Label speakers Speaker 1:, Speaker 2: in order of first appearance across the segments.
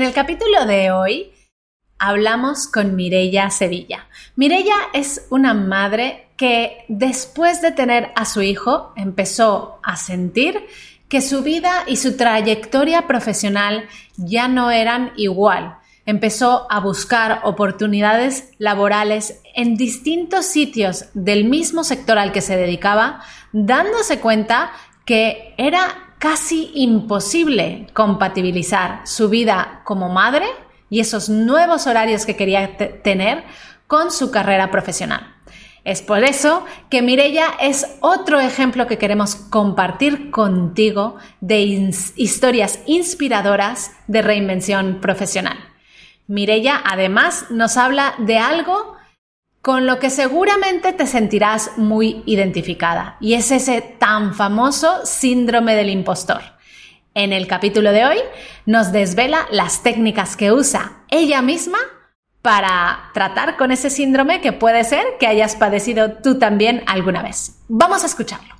Speaker 1: En el capítulo de hoy hablamos con Mirella Sevilla. Mirella es una madre que después de tener a su hijo empezó a sentir que su vida y su trayectoria profesional ya no eran igual. Empezó a buscar oportunidades laborales en distintos sitios del mismo sector al que se dedicaba, dándose cuenta que era casi imposible compatibilizar su vida como madre y esos nuevos horarios que quería tener con su carrera profesional. Es por eso que Mirella es otro ejemplo que queremos compartir contigo de historias inspiradoras de reinvención profesional. Mirella además nos habla de algo con lo que seguramente te sentirás muy identificada, y es ese tan famoso síndrome del impostor. En el capítulo de hoy nos desvela las técnicas que usa ella misma para tratar con ese síndrome que puede ser que hayas padecido tú también alguna vez. Vamos a escucharlo.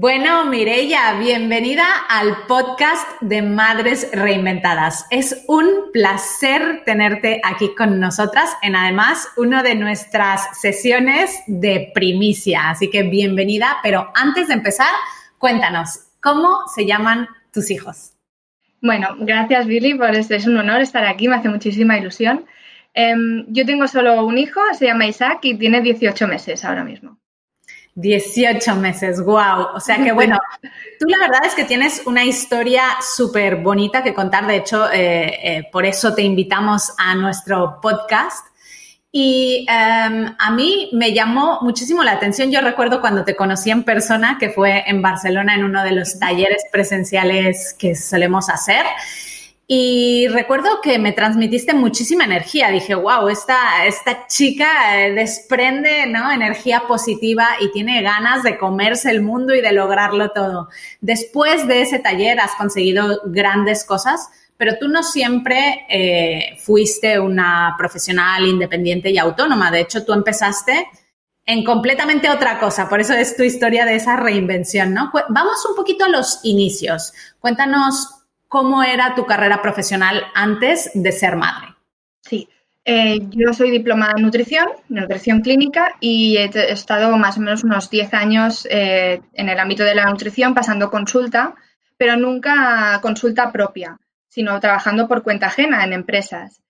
Speaker 1: Bueno, Mireya, bienvenida al podcast de Madres Reinventadas. Es un placer tenerte aquí con nosotras en además una de nuestras sesiones de primicia. Así que bienvenida, pero antes de empezar, cuéntanos, ¿cómo se llaman tus hijos?
Speaker 2: Bueno, gracias Billy por este, es un honor estar aquí, me hace muchísima ilusión. Em, yo tengo solo un hijo, se llama Isaac y tiene 18 meses ahora mismo.
Speaker 1: 18 meses, wow. O sea que bueno, tú la verdad es que tienes una historia súper bonita que contar. De hecho, eh, eh, por eso te invitamos a nuestro podcast. Y em, a mí me llamó muchísimo la atención. Yo recuerdo cuando te conocí en persona, que fue en Barcelona en uno de los talleres presenciales que solemos hacer. Y recuerdo que me transmitiste muchísima energía. Dije, wow, esta, esta chica eh, desprende ¿no? energía positiva y tiene ganas de comerse el mundo y de lograrlo todo. Después de ese taller has conseguido grandes cosas, pero tú no siempre eh, fuiste una profesional independiente y autónoma. De hecho, tú empezaste en completamente otra cosa. Por eso es tu historia de esa reinvención, ¿no? Vamos un poquito a los inicios. Cuéntanos cómo era tu carrera profesional antes de ser madre.
Speaker 2: Sí, eh, yo soy diplomada en nutrición, nutrición clínica, y he estado más o menos unos 10 años eh, en el ámbito de la nutrición pasando consulta, pero nunca consulta propia, sino trabajando por cuenta ajena en empresas.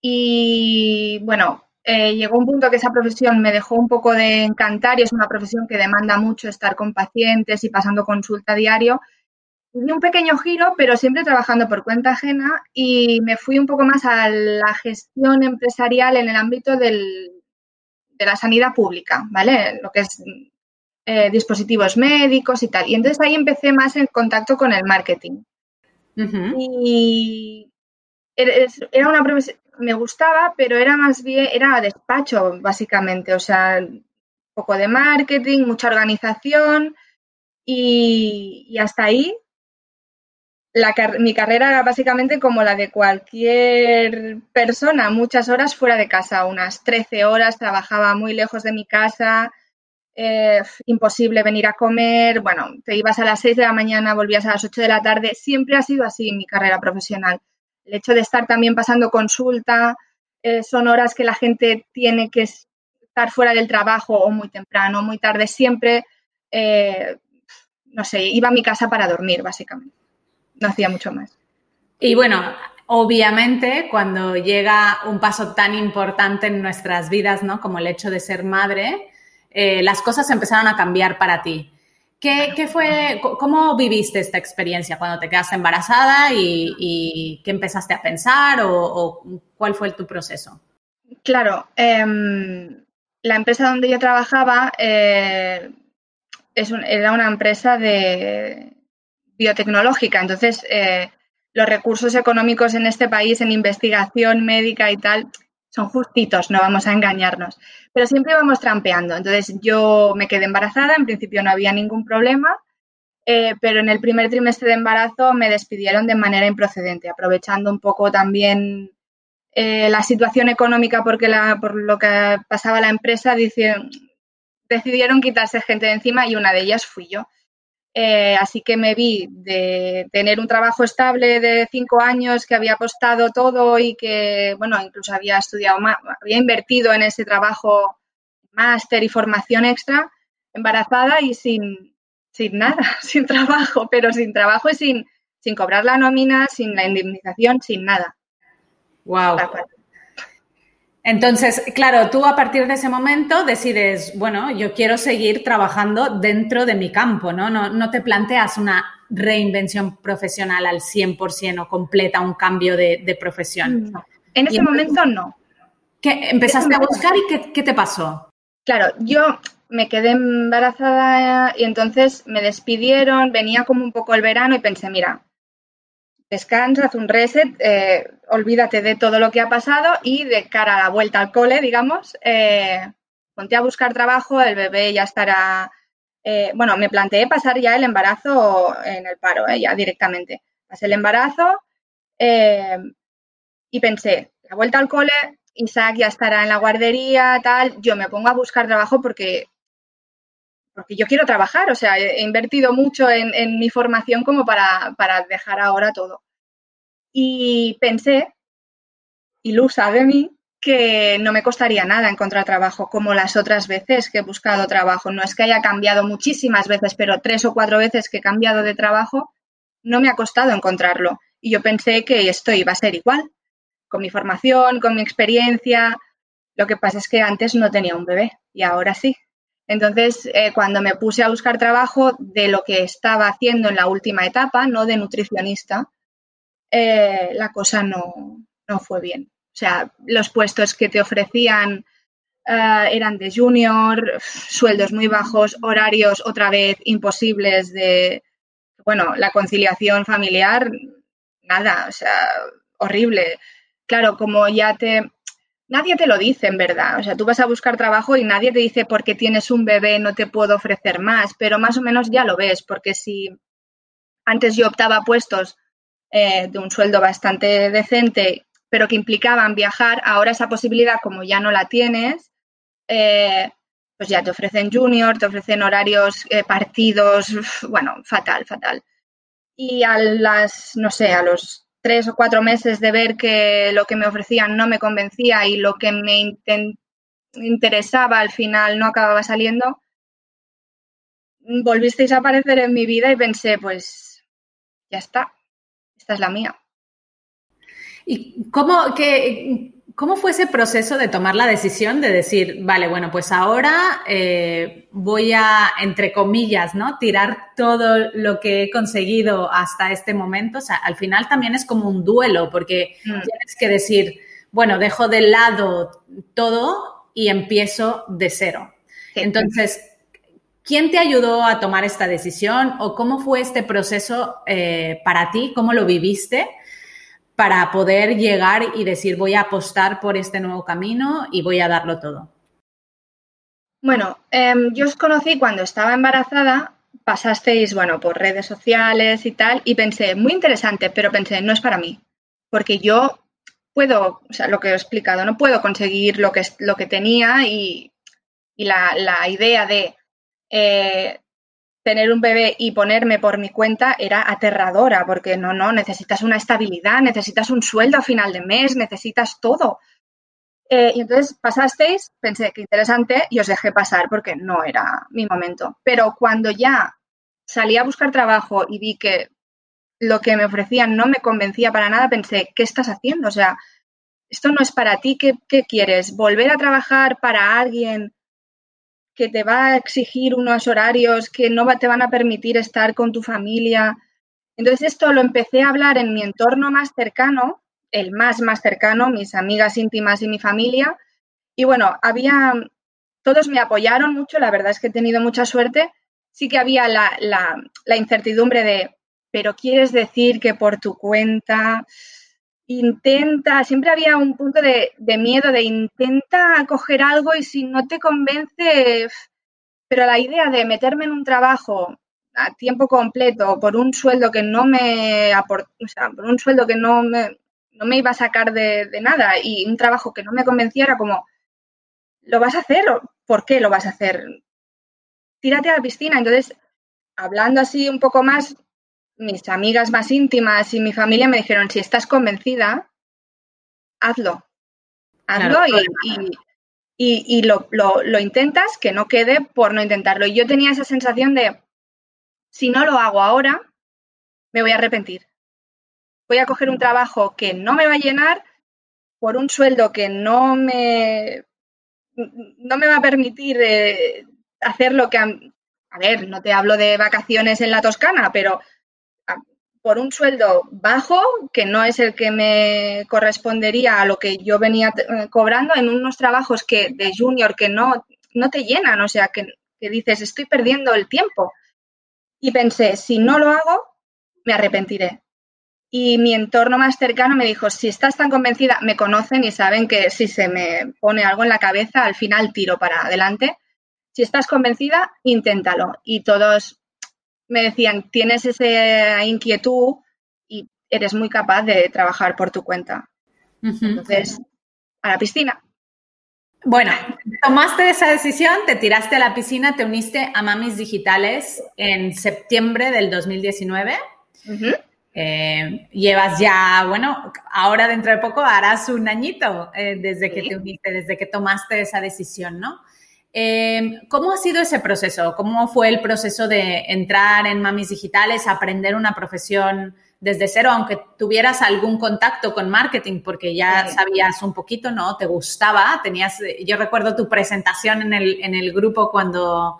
Speaker 2: Y bueno, eh, llegó un punto que esa profesión me dejó un poco de encantar y es una profesión que demanda mucho estar con pacientes y pasando consulta diario Di un pequeño giro, pero siempre trabajando por cuenta ajena y me fui un poco más a la gestión empresarial en el ámbito del, de la sanidad pública, ¿vale? Lo que es eh, dispositivos médicos y tal. Y entonces ahí empecé más en contacto con el marketing. Y era una me gustaba, pero era más bien, era despacho, básicamente. O sea, un poco de marketing, mucha organización y hasta ahí mi carrera era básicamente como la de cualquier persona, muchas horas fuera de casa, unas 13 horas, trabajaba muy lejos de mi casa, eh, imposible venir a comer, bueno, te ibas a las 6 de la mañana, volvías a las 8 de la tarde, siempre ha sido así mi carrera profesional. El hecho de estar también pasando consulta, eh, son horas que la gente tiene que estar fuera del trabajo o muy temprano, muy tarde, siempre, eh, no sé, iba a mi casa para dormir, básicamente no hacía mucho más.
Speaker 1: Y bueno, obviamente cuando llega un paso tan importante en nuestras vidas, ¿no? Como el hecho de ser madre, eh, las cosas empezaron a cambiar para ti. ¿Qué, fue, cómo viviste esta experiencia cuando te quedaste embarazada y, qué empezaste a pensar o, cuál fue tu proceso?
Speaker 2: Claro, em, la empresa donde yo trabajaba eh, era una empresa de, biotecnológica. Entonces, eh, los recursos económicos en este país en investigación médica y tal son justitos, no vamos a engañarnos, pero siempre vamos trampeando. Entonces yo me quedé embarazada, en principio no había ningún problema, eh, pero en el primer trimestre de embarazo me despidieron de manera improcedente, aprovechando un poco también eh, la situación económica porque la, por lo que pasaba la empresa, decidieron quitarse gente de encima y una de ellas fui yo. Eh, así que me vi de tener un trabajo estable de cinco años que había apostado todo y que, bueno, incluso había estudiado más, había invertido en ese trabajo máster y formación extra, embarazada y sin, sin nada, sin trabajo, pero sin trabajo y sin, sin cobrar la nómina, sin la indemnización, sin nada.
Speaker 1: Wow. Entonces, claro, tú a partir de ese momento decides, bueno, yo quiero seguir trabajando dentro de mi campo, ¿no? No, te planteas una reinvención profesional al 100% o completa, un cambio de, profesión.
Speaker 2: En ese momento no.
Speaker 1: ¿Qué, ¿Empezaste a buscar y qué, te pasó?
Speaker 2: Claro, yo me quedé embarazada y entonces me despidieron, venía como un poco el verano y pensé, mira, descansa, haz un reset, eh, olvídate de todo lo que ha pasado y de cara a la vuelta al cole, digamos, eh, ponte a buscar trabajo, el bebé ya estará... Eh, bueno, me planteé pasar ya el embarazo en el paro, ya directamente. Pasé el embarazo y pensé, la vuelta al cole, Isaac ya estará en la guardería, tal, yo me pongo a buscar trabajo porque porque yo quiero trabajar, o sea, he invertido mucho en, mi formación como para, dejar ahora todo. Y pensé, ilusa de mí, que no me costaría nada encontrar trabajo, como las otras veces que he buscado trabajo. No es que haya cambiado muchísimas veces, pero tres o cuatro veces que he cambiado de trabajo, no me ha costado encontrarlo. Y yo pensé que esto iba a ser igual, con mi formación, con mi experiencia. Lo que pasa es que antes no tenía un bebé y ahora sí. Entonces, eh, cuando me puse a buscar trabajo de lo que estaba haciendo en la última etapa, no de nutricionista, eh, la cosa no, fue bien. O sea, los puestos que te ofrecían eh, eran de junior, sueldos muy bajos, horarios otra vez imposibles de, bueno, la conciliación familiar, nada, o sea, horrible. Claro, como ya te, nadie te lo dice en verdad. O sea, tú vas a buscar trabajo y nadie te dice porque tienes un bebé no te puedo ofrecer más, pero más o menos ya lo ves, porque si antes yo optaba puestos eh, de un sueldo bastante decente, pero que implicaban viajar, ahora esa posibilidad, como ya no la tienes, eh, pues ya te ofrecen junior, te ofrecen horarios, eh, partidos, bueno, fatal, fatal. Y a las, no sé, a los tres o cuatro meses de ver que lo que me ofrecían no me convencía y lo que me interesaba al final no acababa saliendo, volvisteis a aparecer en mi vida y pensé, pues ya está, esta es la mía.
Speaker 1: ¿Y cómo, que, ¿Cómo fue ese proceso de tomar la decisión de decir, vale, bueno, pues ahora eh, voy a, entre comillas, ¿no? Tirar todo lo que he conseguido hasta este momento. O sea, al final también es como un duelo, porque mm. tienes que decir, bueno, dejo de lado todo y empiezo de cero. Entonces, ¿quién te ayudó a tomar esta decisión o cómo fue este proceso eh, para ti? ¿Cómo lo viviste? Para poder llegar y decir voy a apostar por este nuevo camino y voy a darlo todo?
Speaker 2: Bueno, em, yo os conocí cuando estaba embarazada, pasasteis, bueno, por redes sociales y tal, y pensé, muy interesante, pero pensé, no es para mí, porque yo puedo, o sea, lo que he explicado, no puedo conseguir lo que, lo que tenía y, la, idea de eh, tener un bebé y ponerme por mi cuenta era aterradora, porque no, no, necesitas una estabilidad, necesitas un sueldo a final de mes, necesitas todo. Eh, y entonces pasasteis, pensé que interesante y os dejé pasar porque no era mi momento. Pero cuando ya salí a buscar trabajo y vi que lo que me ofrecían no me convencía para nada, pensé, ¿qué estás haciendo? O sea, esto no es para ti, ¿qué, qué quieres? ¿Volver a trabajar para alguien que te va a exigir unos horarios que no te van a permitir estar con tu familia. Entonces esto lo empecé a hablar en mi entorno más cercano, el más más cercano, mis amigas íntimas y mi familia. Y bueno, había, todos me apoyaron mucho, la verdad es que he tenido mucha suerte. Sí que había la, la, la incertidumbre de, pero quieres decir que por tu cuenta intenta, siempre había un punto de, miedo, de intenta coger algo y si no te convence, pero la idea de meterme en un trabajo a tiempo completo por un sueldo que no me aporta, o sea, por un sueldo que no me, no me iba a sacar de, nada y un trabajo que no me convenciera como, ¿lo vas a hacer? ¿Por qué lo vas a hacer? Tírate a la piscina. Entonces, hablando así un poco más, mis amigas más íntimas y mi familia me dijeron, si estás convencida, hazlo. Hazlo y, lo, lo, intentas, que no quede por no intentarlo. Y yo tenía esa sensación de, si no lo hago ahora, me voy a arrepentir. Voy a coger un trabajo que no me va a llenar por un sueldo que no me, no me va a permitir eh, hacer lo que... a ver, no te hablo de vacaciones en la Toscana, pero por un sueldo bajo, que no es el que me correspondería a lo que yo venía eh, cobrando, en unos trabajos que de junior que no, no te llenan, o sea, que, dices, estoy perdiendo el tiempo. Y pensé, si no lo hago, me arrepentiré. Y mi entorno más cercano me dijo, si estás tan convencida, me conocen y saben que si se me pone algo en la cabeza, al final tiro para adelante. Si estás convencida, inténtalo. Y todos me decían, tienes esa inquietud y eres muy capaz de trabajar por tu cuenta. Entonces, a la piscina.
Speaker 1: Bueno, tomaste esa decisión, te tiraste a la piscina, te uniste a Mamis Digitales en septiembre del 2019. Eh, llevas ya, bueno, ahora dentro de poco harás un añito eh, desde que te uniste, desde que tomaste esa decisión, ¿no? Em, ¿Cómo ha sido ese proceso? ¿Cómo fue el proceso de entrar en Mamis Digitales, aprender una profesión desde cero, aunque tuvieras algún contacto con marketing, porque ya sabías un poquito, ¿no? Te gustaba, tenías, yo recuerdo tu presentación en el, en el grupo cuando,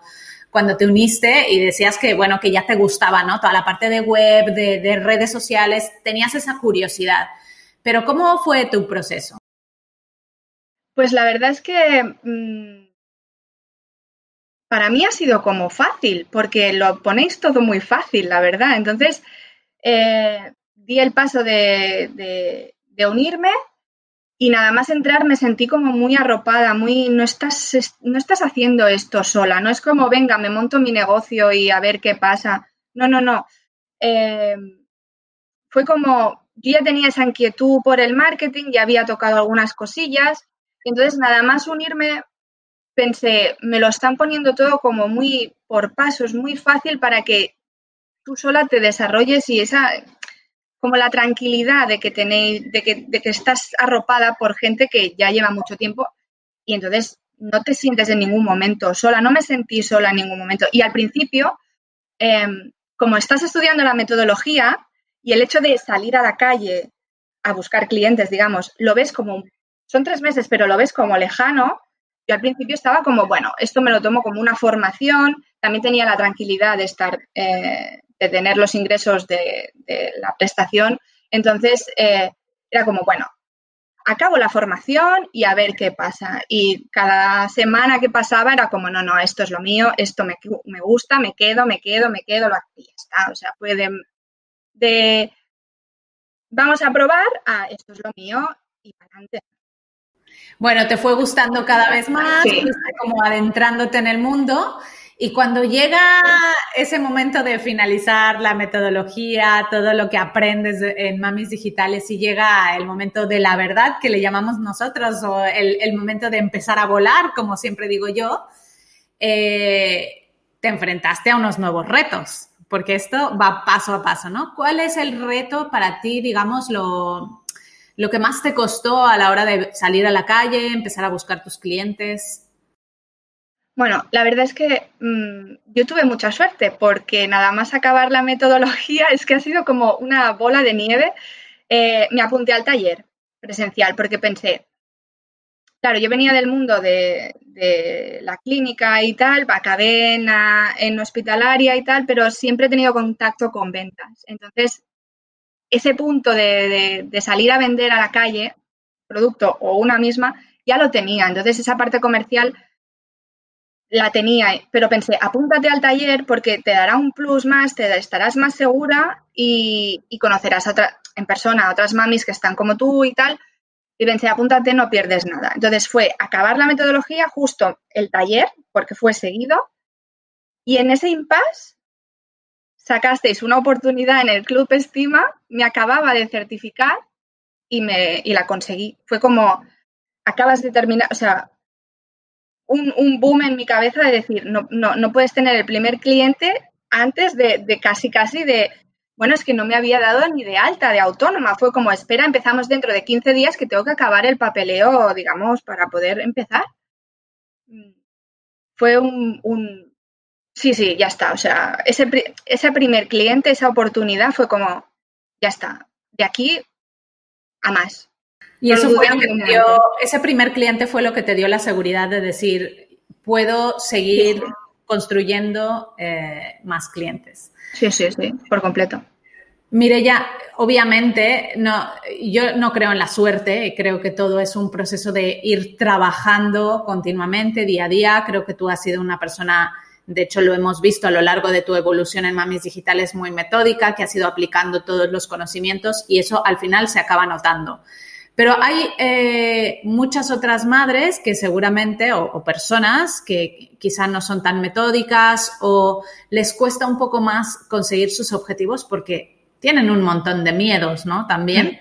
Speaker 1: cuando te uniste y decías que, bueno, que ya te gustaba, ¿no? Toda la parte de web, de, redes sociales, tenías esa curiosidad. Pero ¿cómo fue tu proceso?
Speaker 2: Pues la verdad es que mm, para mí ha sido como fácil, porque lo ponéis todo muy fácil, la verdad. Entonces, eh, di el paso de, unirme y nada más entrar me sentí como muy arropada, muy, no estás, no estás haciendo esto sola, no es como, venga, me monto mi negocio y a ver qué pasa. No, no, no. Eh, fue como, yo ya tenía esa inquietud por el marketing, ya había tocado algunas cosillas, entonces nada más unirme pensé, me lo están poniendo todo como muy por pasos, muy fácil para que tú sola te desarrolles y esa como la tranquilidad de que tenéis, de que, de que estás arropada por gente que ya lleva mucho tiempo y entonces no te sientes en ningún momento sola, no me sentí sola en ningún momento. Y al principio, em, como estás estudiando la metodología y el hecho de salir a la calle a buscar clientes, digamos, lo ves como, son tres meses, pero lo ves como lejano, yo al principio estaba como, bueno, esto me lo tomo como una formación, también tenía la tranquilidad de estar, eh, de tener los ingresos de, la prestación, entonces eh, era como, bueno, acabo la formación y a ver qué pasa. Y cada semana que pasaba era como, no, no, esto es lo mío, esto me, me gusta, me quedo, me quedo, me quedo, y ya está. O sea, fue de, vamos a probar, a esto es lo mío y para adelante.
Speaker 1: Bueno, te fue gustando cada vez más, como adentrándote en el mundo. Y cuando llega ese momento de finalizar la metodología, todo lo que aprendes en Mamis Digitales y llega el momento de la verdad que le llamamos nosotros o el, momento de empezar a volar, como siempre digo yo, eh, te enfrentaste a unos nuevos retos, porque esto va paso a paso, ¿no? ¿Cuál es el reto para ti, digamos, lo, lo que más te costó a la hora de salir a la calle, empezar a buscar tus clientes?
Speaker 2: Bueno, la verdad es que mm, yo tuve mucha suerte porque nada más acabar la metodología es que ha sido como una bola de nieve. Eh, me apunté al taller presencial porque pensé, claro, yo venía del mundo de, la clínica y tal, acabé en, en hospitalaria y tal, pero siempre he tenido contacto con ventas. Entonces, ese punto de, salir a vender a la calle, producto o una misma, ya lo tenía. Entonces, esa parte comercial la tenía, pero pensé, apúntate al taller porque te dará un plus más, te estarás más segura y, conocerás en persona a otras mamis que están como tú y tal, y pensé, apúntate, no pierdes nada. Entonces fue acabar la metodología, justo el taller, porque fue seguido, y en ese impasse sacasteis una oportunidad en el Club Estima, me acababa de certificar y, me, y la conseguí. Fue como, acabas de terminar, o sea, un, un boom en mi cabeza de decir, no, no, no puedes tener el primer cliente antes de, de casi, casi de bueno, es que no me había dado ni de alta, de autónoma. Fue como, espera, empezamos dentro de 15 días que tengo que acabar el papeleo, digamos, para poder empezar. Mm. Fue un, sí, sí, ya está. O sea, ese, ese primer cliente, esa oportunidad fue como, ya está, de aquí a más.
Speaker 1: Y eso fue lo que dio, ese primer cliente fue lo que te dio la seguridad de decir, puedo seguir construyendo eh, más clientes.
Speaker 2: Sí, sí, sí, por completo.
Speaker 1: Mire, ya, obviamente, no, yo no creo en la suerte, creo que todo es un proceso de ir trabajando continuamente, día a día. Creo que tú has sido una persona, de hecho lo hemos visto a lo largo de tu evolución en Mamis Digitales, muy metódica, que has ido aplicando todos los conocimientos y eso al final se acaba notando. Pero hay eh, muchas otras madres que seguramente, o, personas que quizás no son tan metódicas o les cuesta un poco más conseguir sus objetivos porque tienen un montón de miedos, ¿no? También.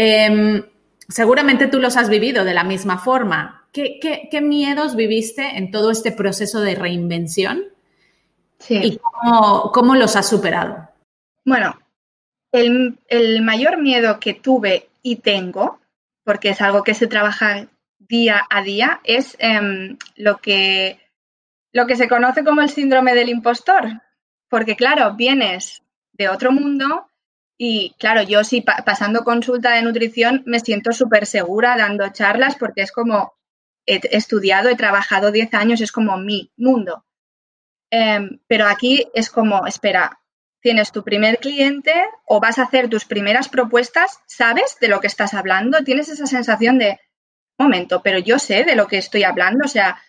Speaker 1: Em, seguramente tú los has vivido de la misma forma. ¿Qué, miedos viviste en todo este proceso de reinvención? Sí. ¿Y cómo, los has superado?
Speaker 2: Bueno, el, el mayor miedo que tuve y tengo, porque es algo que se trabaja día a día, es em, lo, que, lo que se conoce como el síndrome del impostor. Porque claro, vienes de otro mundo y claro, yo sí pasando consulta de nutrición me siento súper segura dando charlas porque es como he estudiado, he trabajado 10 años, es como mi mundo. Em, pero aquí es como, espera, tienes tu primer cliente o vas a hacer tus primeras propuestas, sabes de lo que estás hablando, tienes esa sensación de, momento, pero yo sé de lo que estoy hablando, o sea,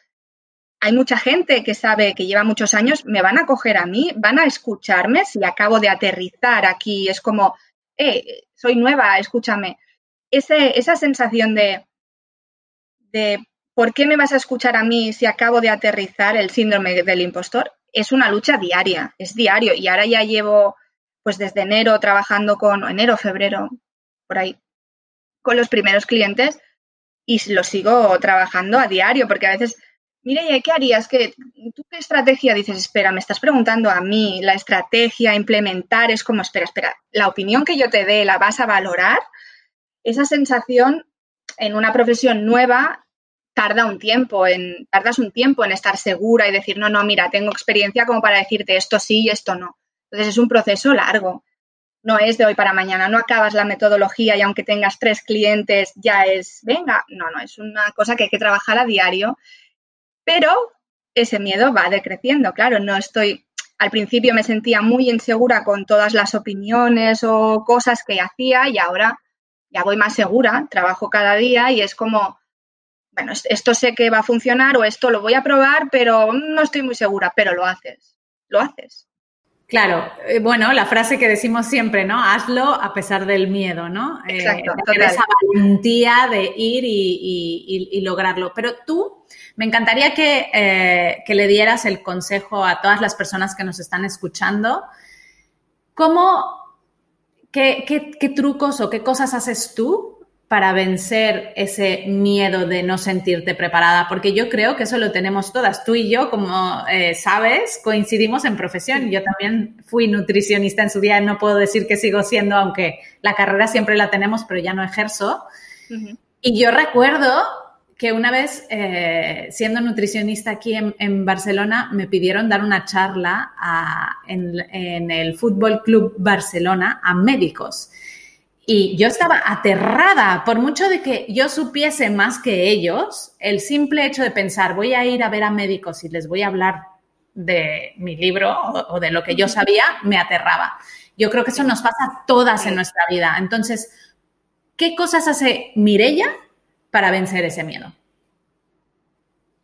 Speaker 2: hay mucha gente que sabe que lleva muchos años, me van a coger a mí, van a escucharme si acabo de aterrizar aquí, es como, eh, soy nueva, escúchame. esa sensación de, de, ¿por qué me vas a escuchar a mí si acabo de aterrizar el síndrome del impostor? es una lucha diaria, es diario. Y ahora ya llevo, pues desde enero trabajando con, enero, febrero, por ahí, con los primeros clientes y lo sigo trabajando a diario, porque a veces, mire, ¿qué harías? ¿Qué, ¿Tú qué estrategia dices? Espera, me estás preguntando a mí, la estrategia, implementar, es como, espera, espera, la opinión que yo te dé, ¿la vas a valorar? Esa sensación en una profesión nueva tarda un tiempo en, tardas un tiempo en estar segura y decir, no, no, mira, tengo experiencia como para decirte esto sí y esto no. Entonces es un proceso largo. No es de hoy para mañana, no acabas la metodología y aunque tengas tres clientes ya es, venga, no, no, es una cosa que hay que trabajar a diario, pero ese miedo va decreciendo, claro, no estoy, al principio me sentía muy insegura con todas las opiniones o cosas que hacía y ahora ya voy más segura, trabajo cada día y es como, bueno, esto sé que va a funcionar o esto lo voy a probar, pero no estoy muy segura, pero lo haces, lo haces.
Speaker 1: Claro, eh, bueno, la frase que decimos siempre, ¿no? Hazlo a pesar del miedo, ¿no?
Speaker 2: Eh, Exacto,
Speaker 1: esa valentía de ir y, lograrlo. Pero tú, me encantaría que, eh, que, le dieras el consejo a todas las personas que nos están escuchando. ¿Cómo, qué, qué, qué trucos o qué cosas haces tú para vencer ese miedo de no sentirte preparada? Porque yo creo que eso lo tenemos todas. Tú y yo, como eh, sabes, coincidimos en profesión. Yo también fui nutricionista en su día, no puedo decir que sigo siendo, aunque la carrera siempre la tenemos, pero ya no ejerzo. Y yo recuerdo que una vez, eh, siendo nutricionista aquí en, Barcelona, me pidieron dar una charla en, en el Fútbol Club Barcelona a médicos. Y yo estaba aterrada, por mucho de que yo supiese más que ellos, el simple hecho de pensar, voy a ir a ver a médicos y les voy a hablar de mi libro o, de lo que yo sabía, me aterraba. Yo creo que eso nos pasa a todas en nuestra vida. Entonces, ¿qué cosas hace Mirella para vencer ese miedo?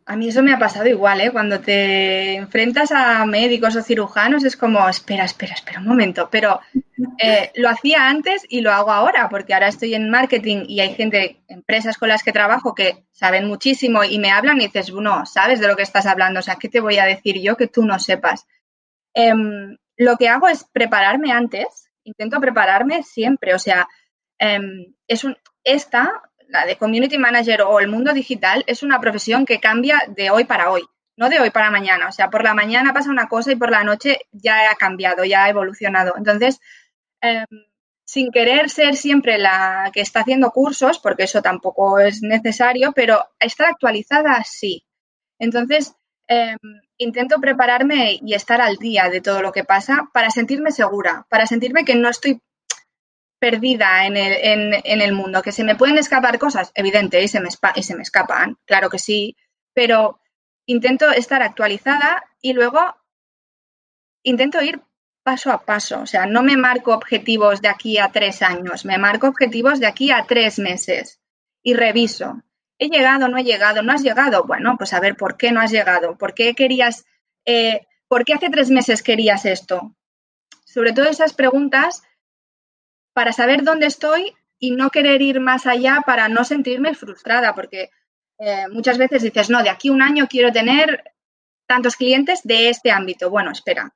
Speaker 2: A mí eso me ha pasado igual, ¿eh? Cuando te enfrentas a médicos o cirujanos es como, espera, espera, espera un momento. Pero eh, lo hacía antes y lo hago ahora, porque ahora estoy en marketing y hay gente, empresas con las que trabajo que saben muchísimo y me hablan y dices, no, sabes de lo que estás hablando, o sea, ¿qué te voy a decir yo que tú no sepas? Em, lo que hago es prepararme antes, intento prepararme siempre, o sea, em, es un, esta la de community manager o el mundo digital es una profesión que cambia de hoy para hoy, no de hoy para mañana. O sea, por la mañana pasa una cosa y por la noche ya ha cambiado, ya ha evolucionado. Entonces, em, sin querer ser siempre la que está haciendo cursos, porque eso tampoco es necesario, pero estar actualizada sí. Entonces, em, intento prepararme y estar al día de todo lo que pasa para sentirme segura, para sentirme que no estoy perdida en el, en, el mundo, que se me pueden escapar cosas, evidente, y se, me, y se me escapan, claro que sí, pero intento estar actualizada y luego intento ir paso a paso, o sea, no me marco objetivos de aquí a tres años, me marco objetivos de aquí a tres meses y reviso. ¿He llegado, no he llegado? ¿No has llegado? Bueno, pues a ver, ¿por qué no has llegado? ¿Por qué querías, eh, por qué hace tres meses querías esto? Sobre todo esas preguntas para saber dónde estoy y no querer ir más allá para no sentirme frustrada, porque eh, muchas veces dices, no, de aquí un año quiero tener tantos clientes de este ámbito. Bueno, espera,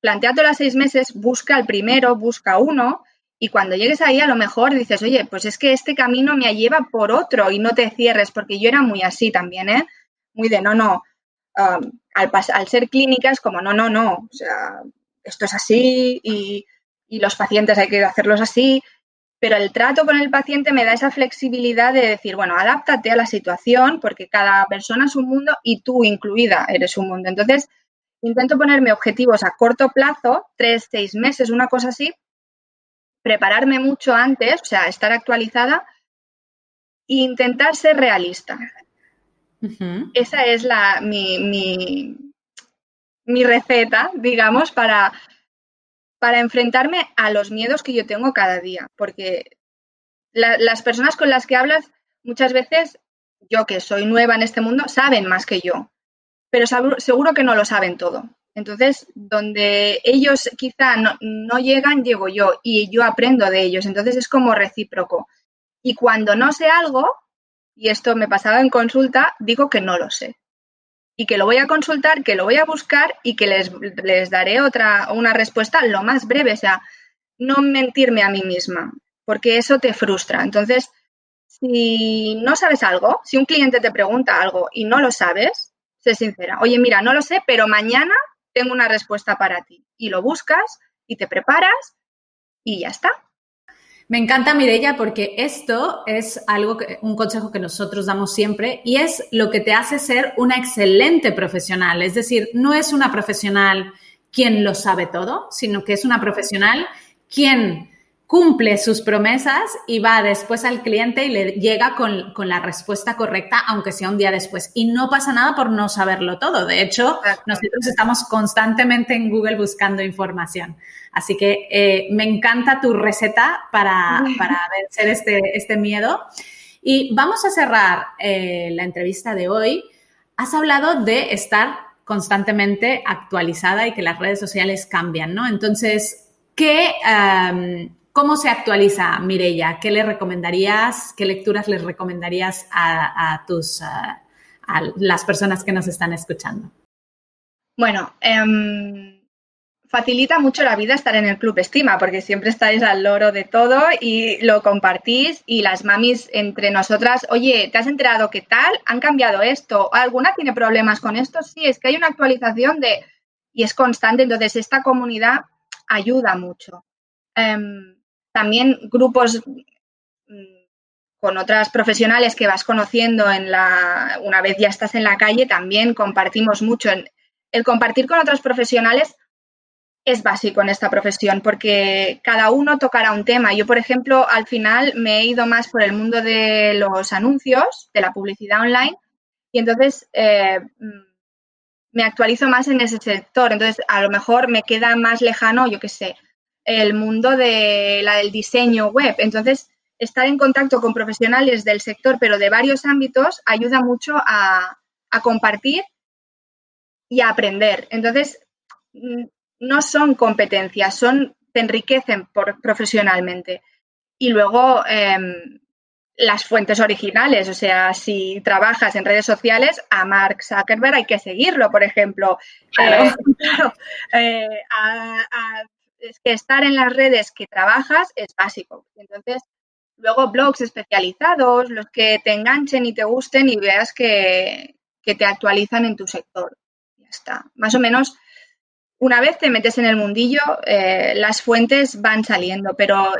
Speaker 2: planteate las seis meses, busca el primero, busca uno y cuando llegues ahí a lo mejor dices, oye, pues es que este camino me lleva por otro y no te cierres, porque yo era muy así también, ¿eh? Muy de no, no. Um, al, al ser clínicas, como no, no, no, o sea, esto es así y y los pacientes hay que hacerlos así, pero el trato con el paciente me da esa flexibilidad de decir, bueno, adáptate a la situación porque cada persona es un mundo y tú incluida eres un mundo. Entonces, intento ponerme objetivos a corto plazo, tres, seis meses, una cosa así, prepararme mucho antes, o sea, estar actualizada e intentar ser realista. Esa es la, mi, mi, mi receta, digamos, para para enfrentarme a los miedos que yo tengo cada día, porque las personas con las que hablas muchas veces, yo que soy nueva en este mundo, saben más que yo, pero seguro, que no lo saben todo. Entonces, donde ellos quizá no, no llegan, llego yo y yo aprendo de ellos. Entonces es como recíproco. Y cuando no sé algo, y esto me pasaba en consulta, digo que no lo sé y que lo voy a consultar, que lo voy a buscar y que les, les daré otra, una respuesta lo más breve, o sea, no mentirme a mí misma, porque eso te frustra. Entonces, si no sabes algo, si un cliente te pregunta algo y no lo sabes, sé sincera. Oye, mira, no lo sé, pero mañana tengo una respuesta para ti. Y lo buscas y te preparas y ya está.
Speaker 1: Me encanta, Mirella, porque esto es algo, que, un consejo que nosotros damos siempre y es lo que te hace ser una excelente profesional. Es decir, no es una profesional quien lo sabe todo, sino que es una profesional quien cumple sus promesas y va después al cliente y le llega con, la respuesta correcta, aunque sea un día después. Y no pasa nada por no saberlo todo. De hecho, nosotros estamos constantemente en Google buscando información. Así que eh, me encanta tu receta para, vencer este, este miedo. Y vamos a cerrar eh, la entrevista de hoy. Has hablado de estar constantemente actualizada y que las redes sociales cambian, ¿no? Entonces, ¿qué, ¿Cómo se actualiza Mirella? ¿Qué le recomendarías? ¿Qué lecturas les recomendarías a, tus a, las personas que nos están escuchando?
Speaker 2: Bueno, em, facilita mucho la vida estar en el club estima, porque siempre estáis al loro de todo y lo compartís y las mamis entre nosotras, oye, ¿te has enterado qué tal? ¿Han cambiado esto? ¿Alguna tiene problemas con esto? Sí, es que hay una actualización de y es constante, entonces esta comunidad ayuda mucho. Em, también grupos mm, con otras profesionales que vas conociendo en la, una vez ya estás en la calle, también compartimos mucho. El compartir con otros profesionales es básico en esta profesión porque cada uno tocará un tema. Yo, por ejemplo, al final me he ido más por el mundo de los anuncios, de la publicidad online, y entonces eh, mm, me actualizo más en ese sector. Entonces, a lo mejor me queda más lejano, yo qué sé, el mundo de la del diseño web. Entonces, estar en contacto con profesionales del sector, pero de varios ámbitos, ayuda mucho a, a compartir y a aprender. Entonces, mm, no son competencias, son, te enriquecen profesionalmente. Y luego, em, las fuentes originales, o sea, si trabajas en redes sociales, a Mark Zuckerberg hay que seguirlo, por ejemplo. Eh, eh, es que estar en las redes que trabajas es básico. Entonces, luego blogs especializados, los que te enganchen y te gusten y veas que, te actualizan en tu sector. Ya está. Más o menos, una vez te metes en el mundillo, eh, las fuentes van saliendo, pero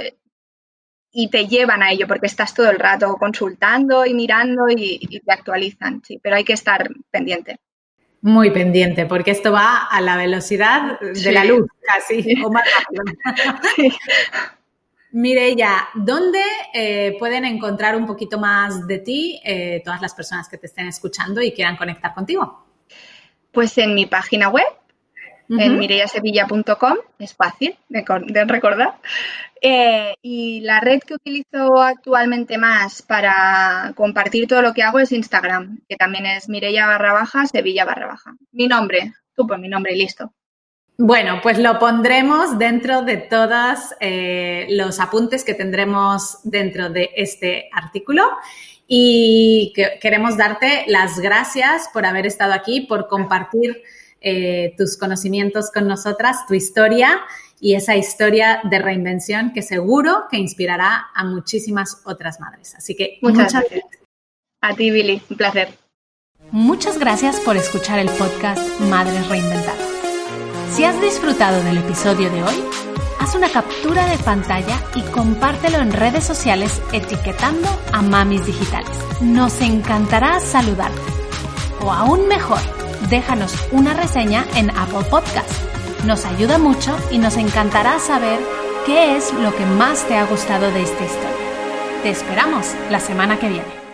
Speaker 2: y te llevan a ello porque estás todo el rato consultando y mirando y, te actualizan, sí, pero hay que estar pendiente.
Speaker 1: Muy pendiente, porque esto va a la velocidad de la luz, casi, o más rápido. Mireya, ¿dónde eh, pueden encontrar un poquito más de ti eh, todas las personas que te estén escuchando y quieran conectar contigo?
Speaker 2: Pues en mi página web, en mireyasevilla.com, es fácil de, recordar. Eh, y la red que utilizo actualmente más para compartir todo lo que hago es Instagram, que también es Mireya barra baja, Sevilla barra baja. Mi nombre, tú pues mi nombre y listo.
Speaker 1: Bueno, pues lo pondremos dentro de todos eh, los apuntes que tendremos dentro de este artículo. Y queremos darte las gracias por haber estado aquí, por compartir eh, tus conocimientos con nosotras, tu historia y esa historia de reinvención que seguro que inspirará a muchísimas otras madres. Así que muchas, gracias.
Speaker 2: A ti, Billy, un placer.
Speaker 1: Muchas gracias por escuchar el podcast Madres Reinventadas. Si has disfrutado del episodio de hoy, haz una captura de pantalla y compártelo en redes sociales etiquetando a Mamis Digitales. Nos encantará saludarte. O aún mejor, déjanos una reseña en Apple Podcast. Nos ayuda mucho y nos encantará saber qué es lo que más te ha gustado de esta historia. Te esperamos la semana que viene.